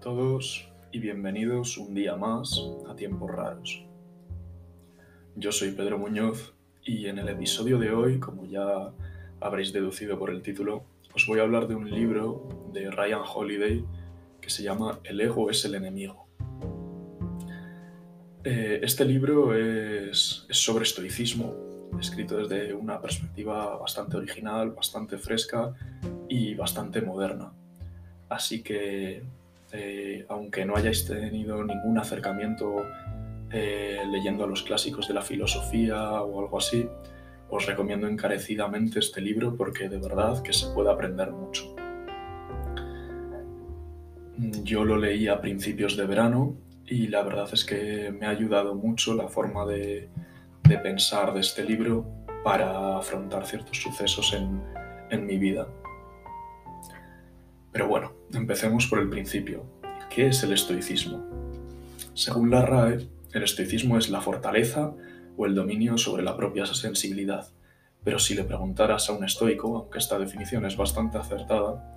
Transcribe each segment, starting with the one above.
todos y bienvenidos un día más a Tiempos Raros. Yo soy Pedro Muñoz y en el episodio de hoy, como ya habréis deducido por el título, os voy a hablar de un libro de Ryan Holiday que se llama El ego es el enemigo. Eh, este libro es sobre estoicismo, escrito desde una perspectiva bastante original, bastante fresca y bastante moderna. Así que eh, aunque no hayáis tenido ningún acercamiento eh, leyendo a los clásicos de la filosofía o algo así, os recomiendo encarecidamente este libro porque de verdad que se puede aprender mucho. Yo lo leí a principios de verano y la verdad es que me ha ayudado mucho la forma de, pensar de este libro para afrontar ciertos sucesos en mi vida. Pero bueno, empecemos por el principio. ¿Qué es el estoicismo? Según la RAE, el estoicismo es la fortaleza o el dominio sobre la propia sensibilidad. Pero si le preguntaras a un estoico, aunque esta definición es bastante acertada,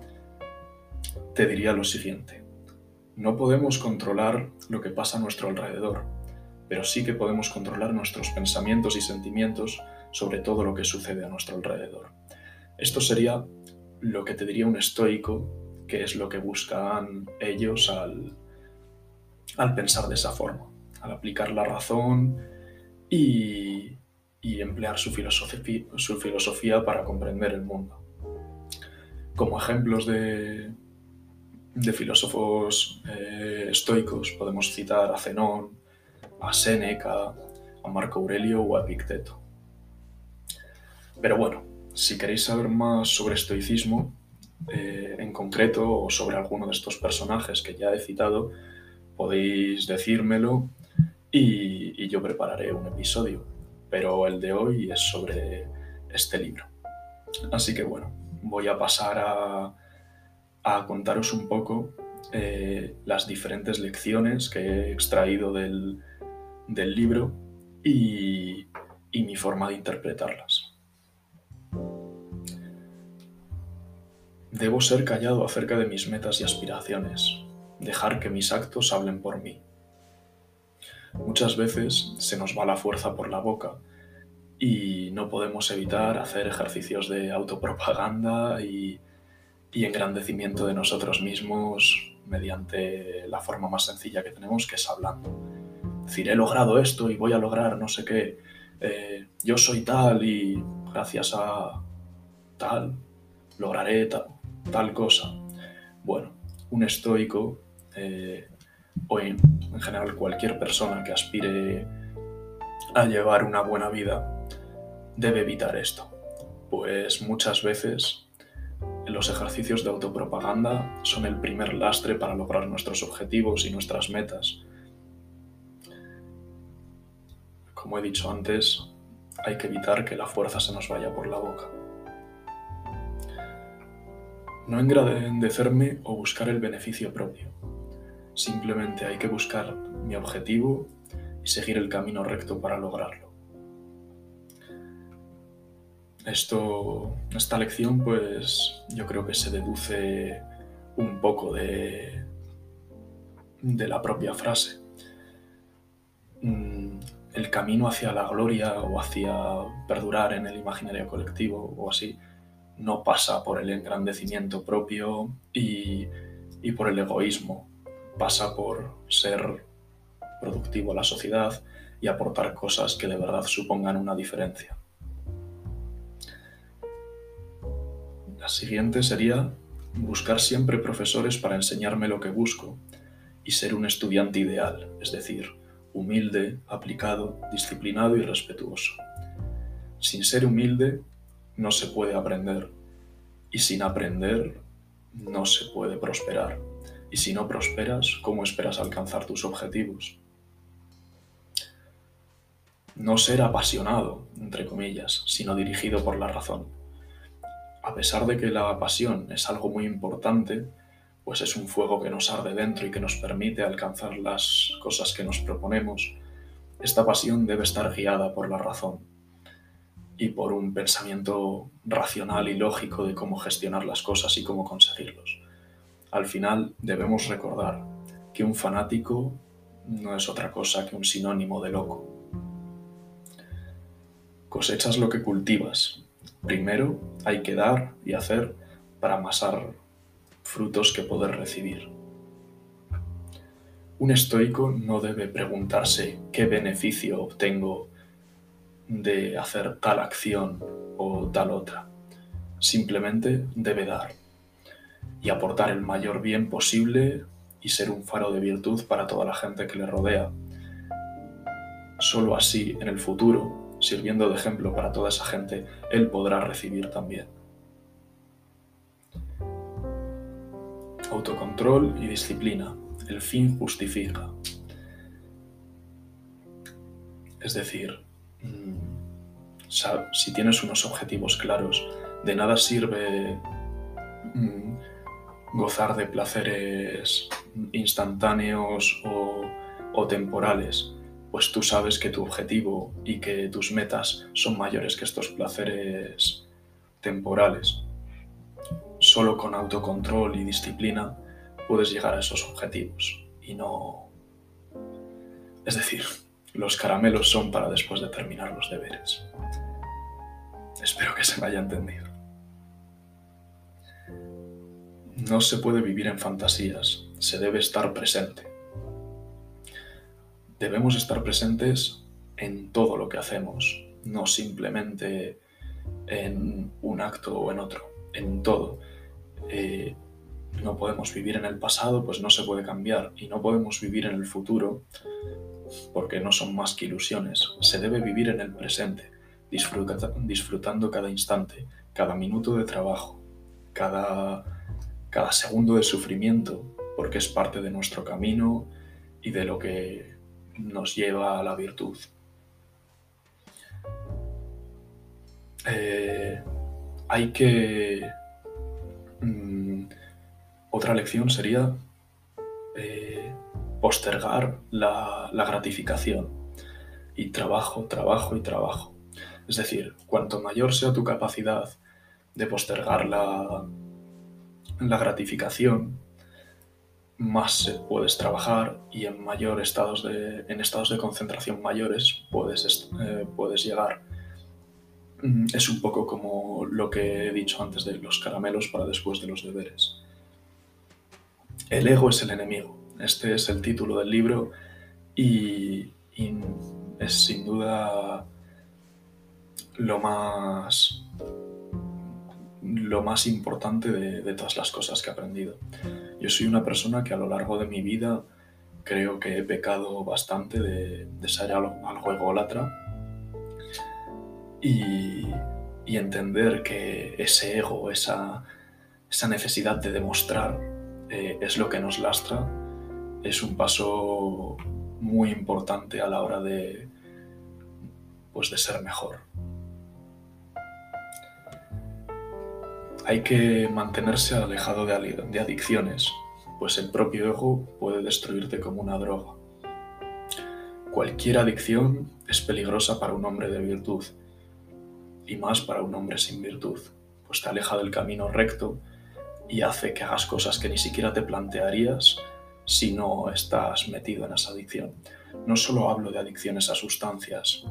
te diría lo siguiente. No podemos controlar lo que pasa a nuestro alrededor, pero sí que podemos controlar nuestros pensamientos y sentimientos sobre todo lo que sucede a nuestro alrededor. Esto sería lo que te diría un estoico qué es lo que buscan ellos al, pensar de esa forma, al aplicar la razón y, emplear su filosofía, su filosofía para comprender el mundo. Como ejemplos de, filósofos eh, estoicos podemos citar a Zenón, a Séneca, a Marco Aurelio o a Epicteto. Pero bueno, si queréis saber más sobre estoicismo, eh, en concreto o sobre alguno de estos personajes que ya he citado, podéis decírmelo y, yo prepararé un episodio. Pero el de hoy es sobre este libro. Así que bueno, voy a pasar a, contaros un poco eh, las diferentes lecciones que he extraído del, libro y mi forma de interpretarlas. Debo ser callado acerca de mis metas y aspiraciones, dejar que mis actos hablen por mí. Muchas veces se nos va la fuerza por la boca y no podemos evitar hacer ejercicios de autopropaganda y, engrandecimiento de nosotros mismos mediante la forma más sencilla que tenemos, que es hablando. decir, he logrado esto y voy a lograr no sé qué, eh, yo soy tal y gracias a tal lograré tal tal cosa. Bueno, un estoico, eh, o en, general cualquier persona que aspire a llevar una buena vida, debe evitar esto, pues muchas veces los ejercicios de autopropaganda son el primer lastre para lograr nuestros objetivos y nuestras metas. Como he dicho antes, hay que evitar que la fuerza se nos vaya por la boca. No engrandecerme o buscar el beneficio propio. Simplemente hay que buscar mi objetivo y seguir el camino recto para lograrlo. Esto, esta lección, pues yo creo que se deduce un poco de, de la propia frase. Mm, el camino hacia la gloria o hacia perdurar en el imaginario colectivo o así no pasa por el engrandecimiento propio y, por el egoísmo, pasa por ser productivo a la sociedad y aportar cosas que de verdad supongan una diferencia. La siguiente sería buscar siempre profesores para enseñarme lo que busco y ser un estudiante ideal, es decir, humilde, aplicado, disciplinado y respetuoso. Sin ser humilde no se puede aprender. Y sin aprender no se puede prosperar. Y si no prosperas, ¿cómo esperas alcanzar tus objetivos? No ser apasionado, entre comillas, sino dirigido por la razón. A pesar de que la pasión es algo muy importante, pues es un fuego que nos arde dentro y que nos permite alcanzar las cosas que nos proponemos, esta pasión debe estar guiada por la razón y por un pensamiento racional y lógico de cómo gestionar las cosas y cómo conseguirlos. Al final debemos recordar que un fanático no es otra cosa que un sinónimo de loco. Cosechas lo que cultivas. Primero hay que dar y hacer para amasar frutos que poder recibir. Un estoico no debe preguntarse qué beneficio obtengo de hacer tal acción o tal otra. Simplemente debe dar y aportar el mayor bien posible y ser un faro de virtud para toda la gente que le rodea. Solo así, en el futuro, sirviendo de ejemplo para toda esa gente, él podrá recibir también. Autocontrol y disciplina. El fin justifica. Es decir, si tienes unos objetivos claros, de nada sirve mm, gozar de placeres instantáneos o, temporales, pues tú sabes que tu objetivo y que tus metas son mayores que estos placeres temporales. Solo con autocontrol y disciplina puedes llegar a esos objetivos y no... Es decir, los caramelos son para después de terminar los deberes. Espero que se me haya entendido. No se puede vivir en fantasías, se debe estar presente. Debemos estar presentes en todo lo que hacemos, no simplemente en un acto o en otro, en todo. Eh, no podemos vivir en el pasado, pues no se puede cambiar, y no podemos vivir en el futuro, porque no son más que ilusiones. Se debe vivir en el presente, disfrutando cada instante, cada minuto de trabajo, cada cada segundo de sufrimiento, porque es parte de nuestro camino y de lo que nos lleva a la virtud. Eh, hay que... Mm, otra lección sería eh, postergar la, gratificación y trabajo, trabajo y trabajo. Es decir, cuanto mayor sea tu capacidad de postergar la, la gratificación, más puedes trabajar y en mayor estados de, en estados de concentración mayores puedes, eh, puedes llegar. Mm, es un poco como lo que he dicho antes de los caramelos para después de los deberes. El ego es el enemigo. Este es el título del libro y es sin duda lo más lo más importante de, todas las cosas que he aprendido. Yo soy una persona que a lo largo de mi vida creo que he pecado bastante de, ser algo, algo ególatra y, entender que ese ego, esa, esa necesidad de demostrar eh, es lo que nos lastra, es un paso muy importante a la hora de, pues, de ser mejor. Hay que mantenerse alejado de, adicciones, pues el propio ego puede destruirte como una droga. Cualquier adicción es peligrosa para un hombre de virtud, y más para un hombre sin virtud, pues te aleja del camino recto y hace que hagas cosas que ni siquiera te plantearías si no estás metido en esa adicción. No solo hablo de adicciones a sustancias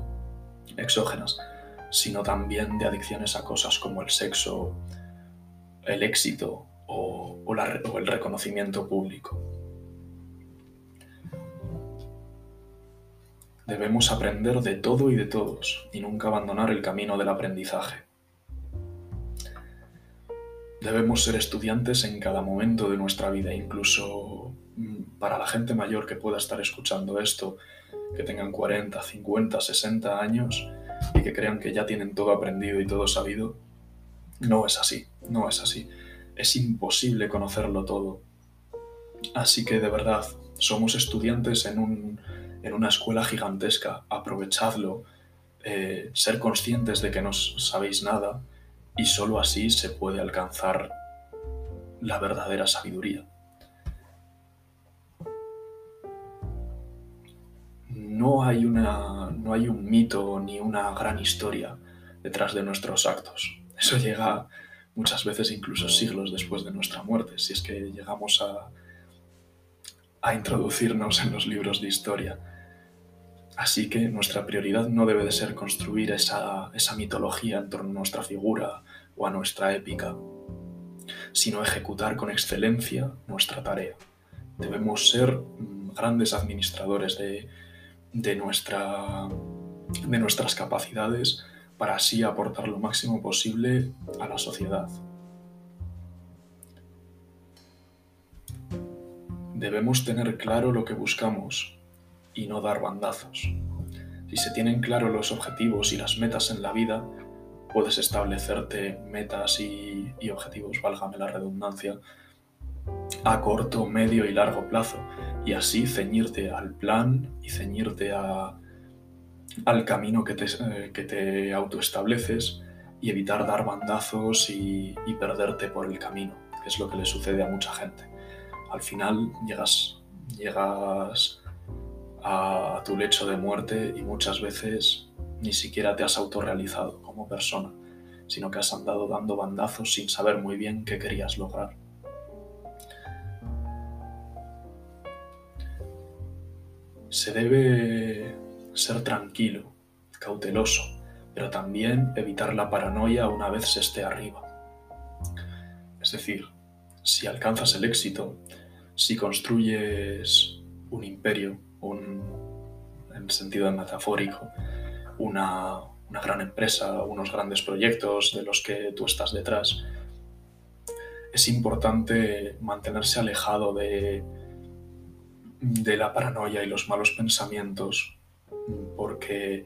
exógenas, sino también de adicciones a cosas como el sexo, el éxito o, el reconocimiento público. Debemos aprender de todo y de todos y nunca abandonar el camino del aprendizaje. Debemos ser estudiantes en cada momento de nuestra vida, incluso para la gente mayor que pueda estar escuchando esto, que tengan 40, 50, 60 años y que crean que ya tienen todo aprendido y todo sabido, no es así, no es así. Es imposible conocerlo todo. Así que de verdad, somos estudiantes en, una escuela gigantesca. Aprovechadlo, eh, ser conscientes de que no sabéis nada y sólo así se puede alcanzar la verdadera sabiduría. No hay, una, no hay un mito ni una gran historia detrás de nuestros actos. Eso llega muchas veces incluso siglos después de nuestra muerte, si es que llegamos a, a introducirnos en los libros de historia. Así que nuestra prioridad no debe de ser construir esa, esa mitología en torno a nuestra figura o a nuestra épica, sino ejecutar con excelencia nuestra tarea. Debemos ser mm, grandes administradores de, de, nuestra, de nuestras capacidades para así aportar lo máximo posible a la sociedad. Debemos tener claro lo que buscamos y no dar bandazos. Si se tienen claro los objetivos y las metas en la vida, puedes establecerte metas y, objetivos, válgame la redundancia, a corto, medio y largo plazo y así ceñirte al plan y ceñirte al camino que te, eh, que te autoestableces y evitar dar bandazos y, y, perderte por el camino, que es lo que le sucede a mucha gente. Al final llegas, llegas a tu lecho de muerte y muchas veces ni siquiera te has autorrealizado como persona, sino que has andado dando bandazos sin saber muy bien qué querías lograr. Se debe ser tranquilo, cauteloso, pero también evitar la paranoia una vez se esté arriba. Es decir, si alcanzas el éxito, si construyes un imperio, un, en sentido metafórico, una, gran empresa, unos grandes proyectos de los que tú estás detrás, es importante mantenerse alejado de, de la paranoia y los malos pensamientos porque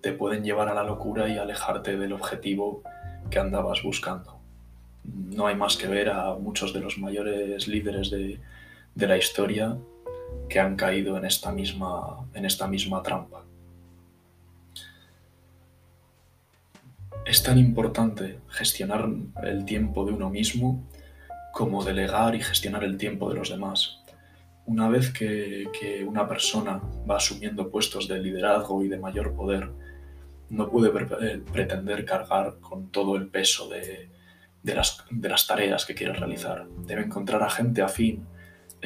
te pueden llevar a la locura y alejarte del objetivo que andabas buscando. No hay más que ver a muchos de los mayores líderes de, de la historia que han caído en esta misma, en esta misma trampa. Es tan importante gestionar el tiempo de uno mismo como delegar y gestionar el tiempo de los demás. Una vez que, una persona va asumiendo puestos de liderazgo y de mayor poder, no puede eh, pretender cargar con todo el peso de, las, de las tareas que quiere realizar. Debe encontrar a gente afín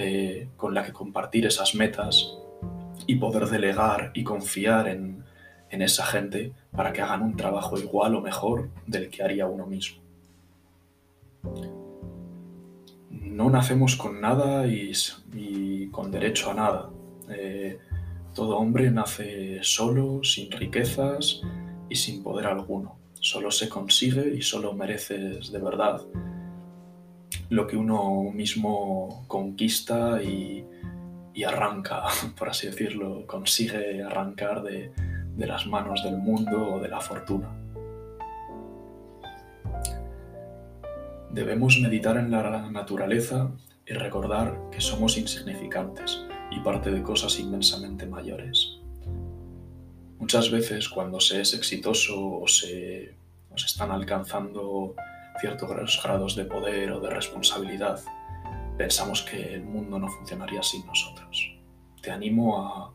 eh, con la que compartir esas metas y poder delegar y confiar en, esa gente para que hagan un trabajo igual o mejor del que haría uno mismo. No nacemos con nada y, con derecho a nada. Eh, todo hombre nace solo, sin riquezas y sin poder alguno. Solo se consigue y solo mereces de verdad lo que uno mismo conquista y, arranca, por así decirlo, consigue arrancar de, de las manos del mundo o de la fortuna. Debemos meditar en la naturaleza y recordar que somos insignificantes y parte de cosas inmensamente mayores. Muchas veces cuando se es exitoso o se, o están alcanzando ciertos grados de poder o de responsabilidad, pensamos que el mundo no funcionaría sin nosotros. Te animo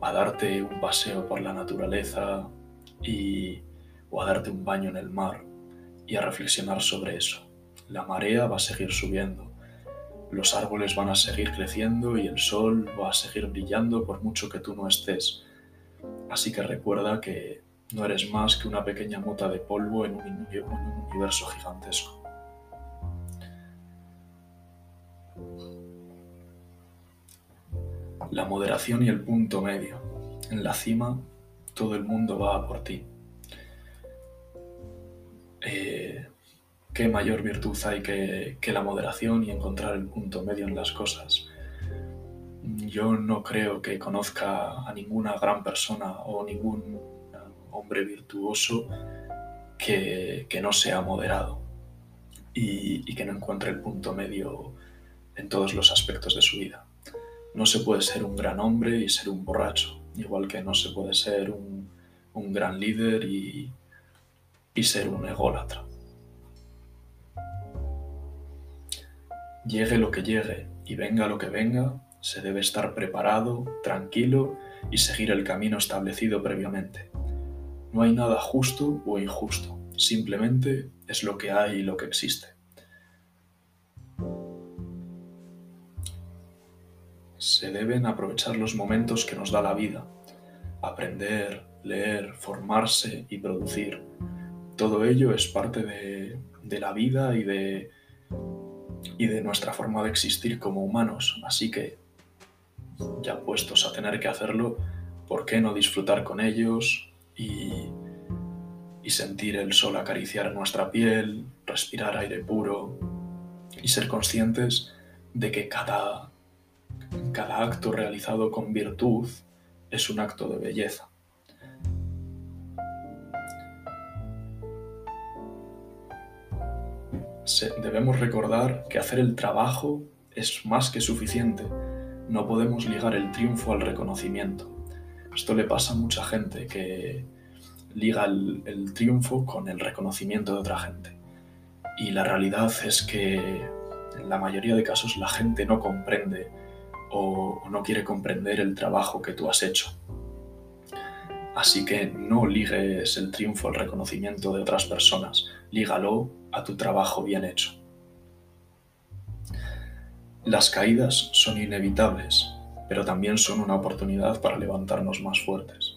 a, darte un paseo por la naturaleza y, o a darte un baño en el mar y a reflexionar sobre eso. La marea va a seguir subiendo, los árboles van a seguir creciendo y el sol va a seguir brillando por mucho que tú no estés. Así que recuerda que no eres más que una pequeña mota de polvo en un, universo gigantesco. La moderación y el punto medio. En la cima, todo el mundo va a por ti. ¿Qué mayor virtud hay que, la moderación y encontrar el punto medio en las cosas? Yo no creo que conozca a ninguna gran persona o ningún hombre virtuoso que, no sea moderado y, que no encuentre el punto medio en todos los aspectos de su vida. No se puede ser un gran hombre y ser un borracho, igual que no se puede ser un, gran líder y, y ser un ególatra. Llegue lo que llegue y venga lo que venga, se debe estar preparado, tranquilo y seguir el camino establecido previamente. No hay nada justo o injusto, simplemente es lo que hay y lo que existe. se deben aprovechar los momentos que nos da la vida. Aprender, leer, formarse y producir. Todo ello es parte de, la vida y de, y de nuestra forma de existir como humanos. Así que, ya puestos a tener que hacerlo, ¿por qué no disfrutar con ellos y, y sentir el sol acariciar nuestra piel, respirar aire puro y ser conscientes de que cada, cada acto realizado con virtud es un acto de belleza. Debemos recordar que hacer el trabajo es más que suficiente. No podemos ligar el triunfo al reconocimiento. Esto le pasa a mucha gente que liga el, triunfo con el reconocimiento de otra gente. Y la realidad es que en la mayoría de casos la gente no comprende o, no quiere comprender el trabajo que tú has hecho. Así que no ligues el triunfo al reconocimiento de otras personas, lígalo a tu trabajo bien hecho. Las caídas son inevitables, pero también son una oportunidad para levantarnos más fuertes.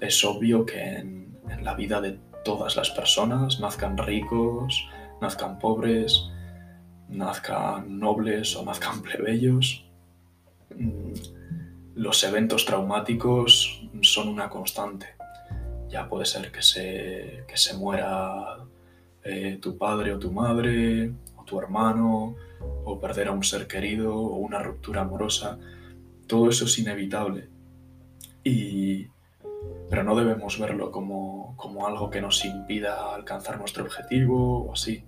Es obvio que en, en la vida de todas las personas, nazcan ricos, nazcan pobres, nazcan nobles o nazcan plebeyos. Mm, los eventos traumáticos son una constante. Ya puede ser que se, que se muera eh, tu padre o tu madre, o tu hermano, o perder a un ser querido, o una ruptura amorosa. Todo eso es inevitable. Y, pero no debemos verlo como, como algo que nos impida alcanzar nuestro objetivo o así.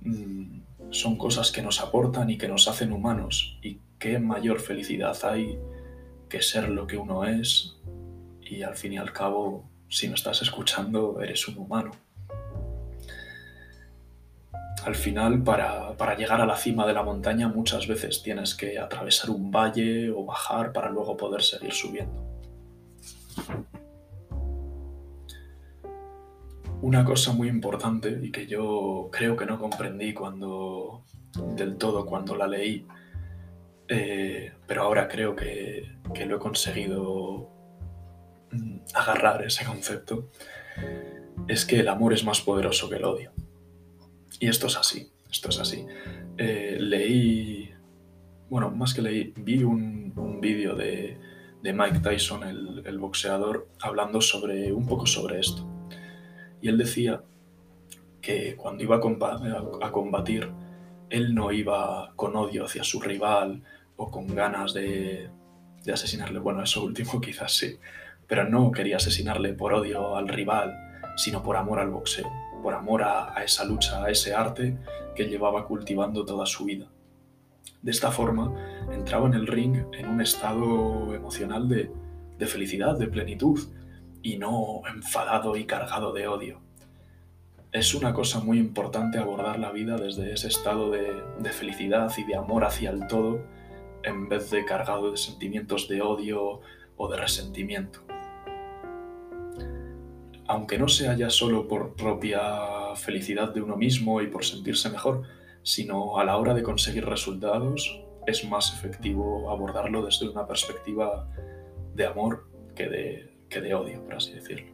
Mm, son cosas que nos aportan y que nos hacen humanos. Y qué mayor felicidad hay que ser lo que uno es y al fin y al cabo, si me estás escuchando, eres un humano. Al final, para, para, llegar a la cima de la montaña, muchas veces tienes que atravesar un valle o bajar para luego poder seguir subiendo. Una cosa muy importante y que yo creo que no comprendí cuando del todo cuando la leí, eh, pero ahora creo que, que lo he conseguido agarrar ese concepto, es que el amor es más poderoso que el odio. Y esto es así, esto es así. Eh, leí, bueno, más que leí, vi un, un vídeo de, de, Mike Tyson, el, boxeador, hablando sobre un poco sobre esto y él decía que cuando iba a combatir, él no iba con odio hacia su rival o con ganas de, asesinarle. Bueno, eso último quizás sí, pero no quería asesinarle por odio al rival, sino por amor al boxeo, por amor a, esa lucha, a ese arte que llevaba cultivando toda su vida. De esta forma, entraba en el ring en un estado emocional de felicidad, de plenitud, y no enfadado y cargado de odio. Es una cosa muy importante abordar la vida desde ese estado de, felicidad y de amor hacia el todo, en vez de cargado de sentimientos de odio o de resentimiento. Aunque no sea ya solo por propia felicidad de uno mismo y por sentirse mejor, sino a la hora de conseguir resultados, es más efectivo abordarlo desde una perspectiva de amor que de de odio, por así decirlo.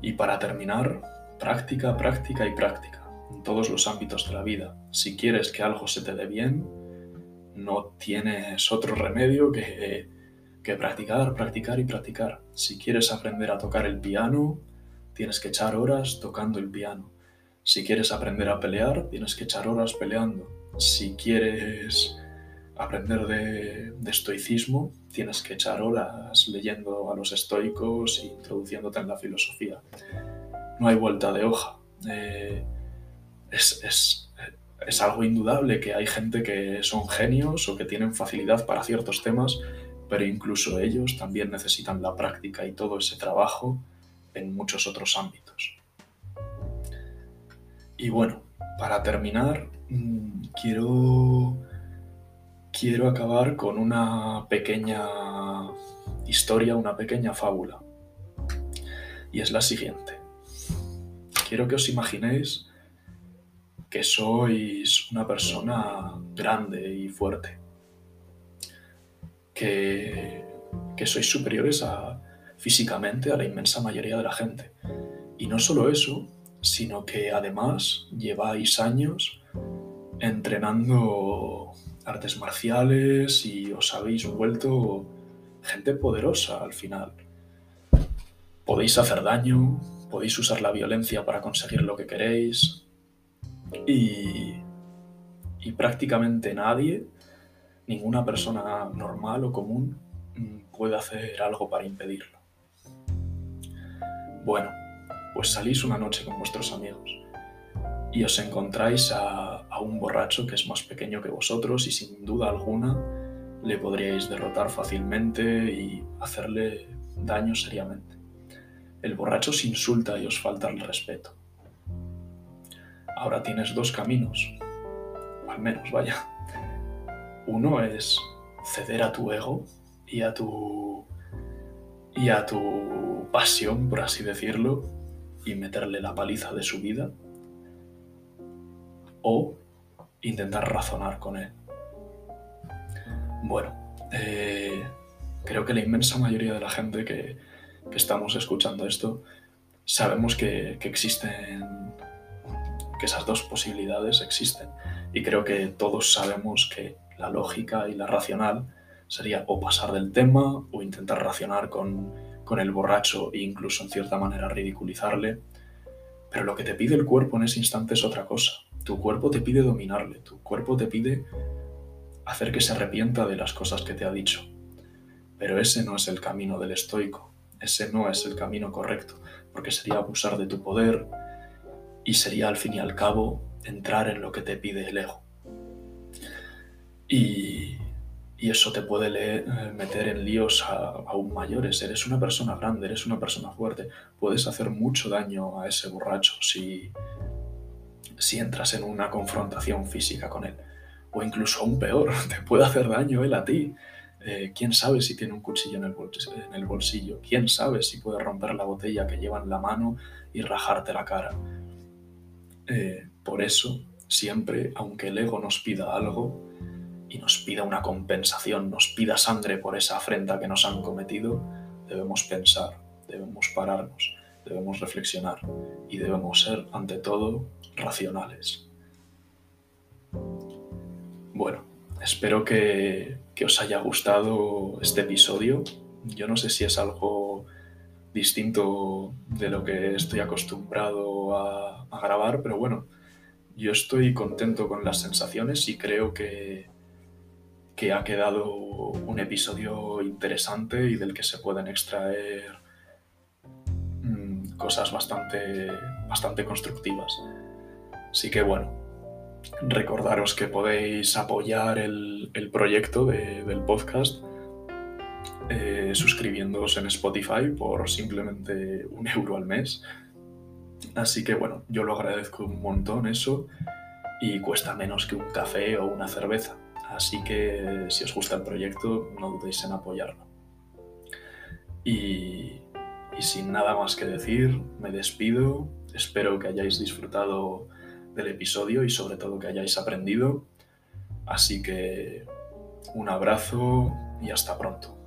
Y para terminar, práctica, práctica y práctica, en todos los ámbitos de la vida. Si quieres que algo se te dé bien, no tienes otro remedio que, que practicar, practicar y practicar. Si quieres aprender a tocar el piano, tienes que echar horas tocando el piano. Si quieres aprender a pelear, tienes que echar horas peleando. Si quieres aprender de, estoicismo, tienes que echar horas leyendo a los estoicos e introduciéndote en la filosofía. No hay vuelta de hoja. Eh, es, algo indudable que hay gente que son genios o que tienen facilidad para ciertos temas, pero incluso ellos también necesitan la práctica y todo ese trabajo en muchos otros ámbitos. Y bueno, para terminar, mm, quiero quiero acabar con una pequeña historia, una pequeña fábula. Y es la siguiente. Quiero que os imaginéis que sois una persona grande y fuerte, que, sois superiores físicamente a la inmensa mayoría de la gente. Y no solo eso, sino que además lleváis años entrenando artes marciales y os habéis vuelto gente poderosa al final. Podéis hacer daño, podéis usar la violencia para conseguir lo que queréis y prácticamente nadie, ninguna persona normal o común, mm, puede hacer algo para impedirlo. Bueno, pues salís una noche con vuestros amigos y os encontráis a, un borracho que es más pequeño que vosotros y sin duda alguna le podríais derrotar fácilmente y hacerle daño seriamente. El borracho os insulta y os falta el respeto. Ahora tienes dos caminos, al menos vaya. Uno es ceder a tu ego y a tu y a tu pasión, por así decirlo, y meterle la paliza de su vida, o intentar razonar con él. Bueno, eh, creo que la inmensa mayoría de la gente que, estamos escuchando esto sabemos que, que existen, que esas dos posibilidades existen. Y creo que todos sabemos que la lógica y la racional sería o pasar del tema o intentar racionar con, con el borracho e incluso en cierta manera ridiculizarle. Pero lo que te pide el cuerpo en ese instante es otra cosa. Tu cuerpo te pide dominarle, tu cuerpo te pide hacer que se arrepienta de las cosas que te ha dicho. Pero ese no es el camino del estoico, ese no es el camino correcto, porque sería abusar de tu poder y sería al fin y al cabo entrar en lo que te pide el ego. Y, eso te puede eh, meter en líos aún mayores. Eres una persona grande, eres una persona fuerte. Puedes hacer mucho daño a ese borracho si, si entras en una confrontación física con él. O incluso aún peor, te puede hacer daño él a ti. Eh, ¿Quién sabe si tiene un cuchillo en el, bolsillo? ¿Quién sabe si puede romper la botella que lleva en la mano y rajarte la cara? Eh, por eso, siempre, aunque el ego nos pida algo, y nos pida una compensación, nos pida sangre por esa afrenta que nos han cometido, debemos pensar, debemos pararnos, debemos reflexionar y debemos ser, ante todo, racionales. Bueno, espero que, os haya gustado este episodio. Yo no sé si es algo distinto de lo que estoy acostumbrado a grabar, pero bueno, yo estoy contento con las sensaciones y creo que, que ha quedado un episodio interesante y del que se pueden extraer mm, cosas bastante, bastante constructivas. Así que bueno, recordaros que podéis apoyar el, proyecto del podcast eh, suscribiéndoos en Spotify por simplemente un euro al mes. Así que bueno, yo lo agradezco un montón eso y cuesta menos que un café o una cerveza. Así que si os gusta el proyecto, no dudéis en apoyarlo. Y, sin nada más que decir, me despido. Espero que hayáis disfrutado del episodio y sobre todo que hayáis aprendido. Así que un abrazo y hasta pronto.